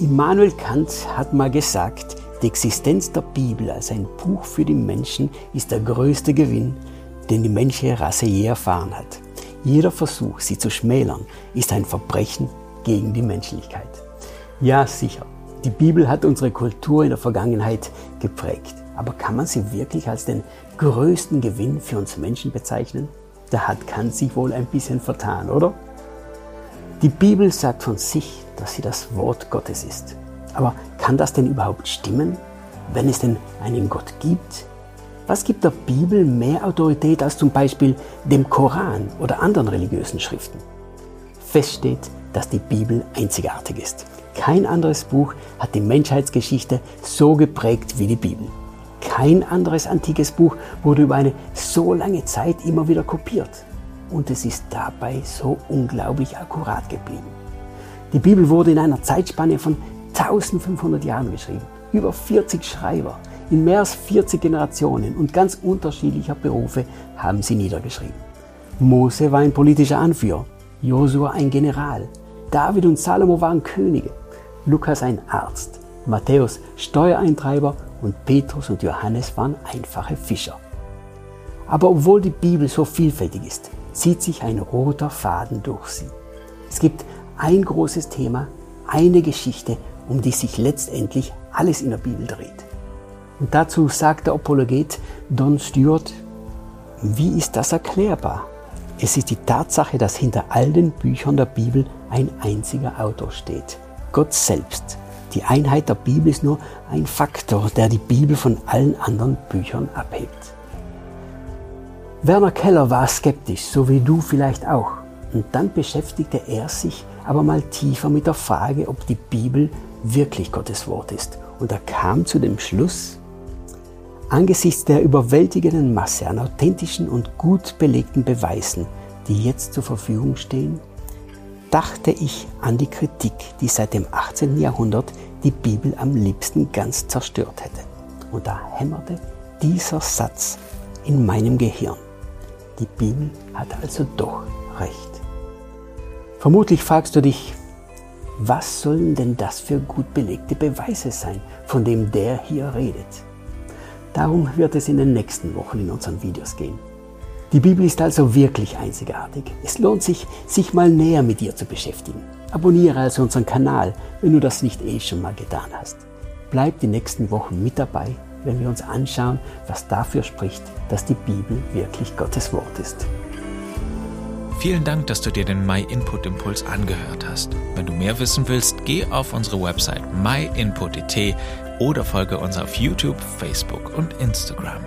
Immanuel Kant hat mal gesagt, die Existenz der Bibel als ein Buch für die Menschen ist der größte Gewinn, den die menschliche Rasse je erfahren hat. Jeder Versuch, sie zu schmälern, ist ein Verbrechen gegen die Menschlichkeit. Ja, sicher, die Bibel hat unsere Kultur in der Vergangenheit geprägt. Aber kann man sie wirklich als den größten Gewinn für uns Menschen bezeichnen? Da hat Kant sich wohl ein bisschen vertan, oder? Die Bibel sagt von sich, dass sie das Wort Gottes ist. Aber kann das denn überhaupt stimmen, wenn es denn einen Gott gibt? Was gibt der Bibel mehr Autorität als zum Beispiel dem Koran oder anderen religiösen Schriften? Fest steht, dass die Bibel einzigartig ist. Kein anderes Buch hat die Menschheitsgeschichte so geprägt wie die Bibel. Kein anderes antikes Buch wurde über eine so lange Zeit immer wieder kopiert. Und es ist dabei so unglaublich akkurat geblieben. Die Bibel wurde in einer Zeitspanne von 1500 Jahren geschrieben. Über 40 Schreiber in mehr als 40 Generationen und ganz unterschiedlicher Berufe haben sie niedergeschrieben. Mose war ein politischer Anführer, Josua ein General, David und Salomo waren Könige, Lukas ein Arzt, Matthäus Steuereintreiber und Petrus und Johannes waren einfache Fischer. Aber obwohl die Bibel so vielfältig ist, zieht sich ein roter Faden durch sie. Es gibt ein großes Thema, eine Geschichte, um die sich letztendlich alles in der Bibel dreht. Und dazu sagt der Apologet Don Stewart, wie ist das erklärbar? Es ist die Tatsache, dass hinter all den Büchern der Bibel ein einziger Autor steht, Gott selbst. Die Einheit der Bibel ist nur ein Faktor, der die Bibel von allen anderen Büchern abhebt. Werner Keller war skeptisch, so wie du vielleicht auch. Und dann beschäftigte er sich aber mal tiefer mit der Frage, ob die Bibel wirklich Gottes Wort ist. Und er kam zu dem Schluss, angesichts der überwältigenden Masse an authentischen und gut belegten Beweisen, die jetzt zur Verfügung stehen, dachte ich an die Kritik, die seit dem 18. Jahrhundert die Bibel am liebsten ganz zerstört hätte. Und da hämmerte dieser Satz in meinem Gehirn. Die Bibel hat also doch recht. Vermutlich fragst du dich, was sollen denn das für gut belegte Beweise sein, von dem der hier redet? Darum wird es in den nächsten Wochen in unseren Videos gehen. Die Bibel ist also wirklich einzigartig. Es lohnt sich, sich mal näher mit ihr zu beschäftigen. Abonniere also unseren Kanal, wenn du das nicht eh schon mal getan hast. Bleib die nächsten Wochen mit dabei, wenn wir uns anschauen, was dafür spricht, dass die Bibel wirklich Gottes Wort ist. Vielen Dank, dass du dir den My Input Impuls angehört hast. Wenn du mehr wissen willst, geh auf unsere Website myinput.it oder folge uns auf YouTube, Facebook und Instagram.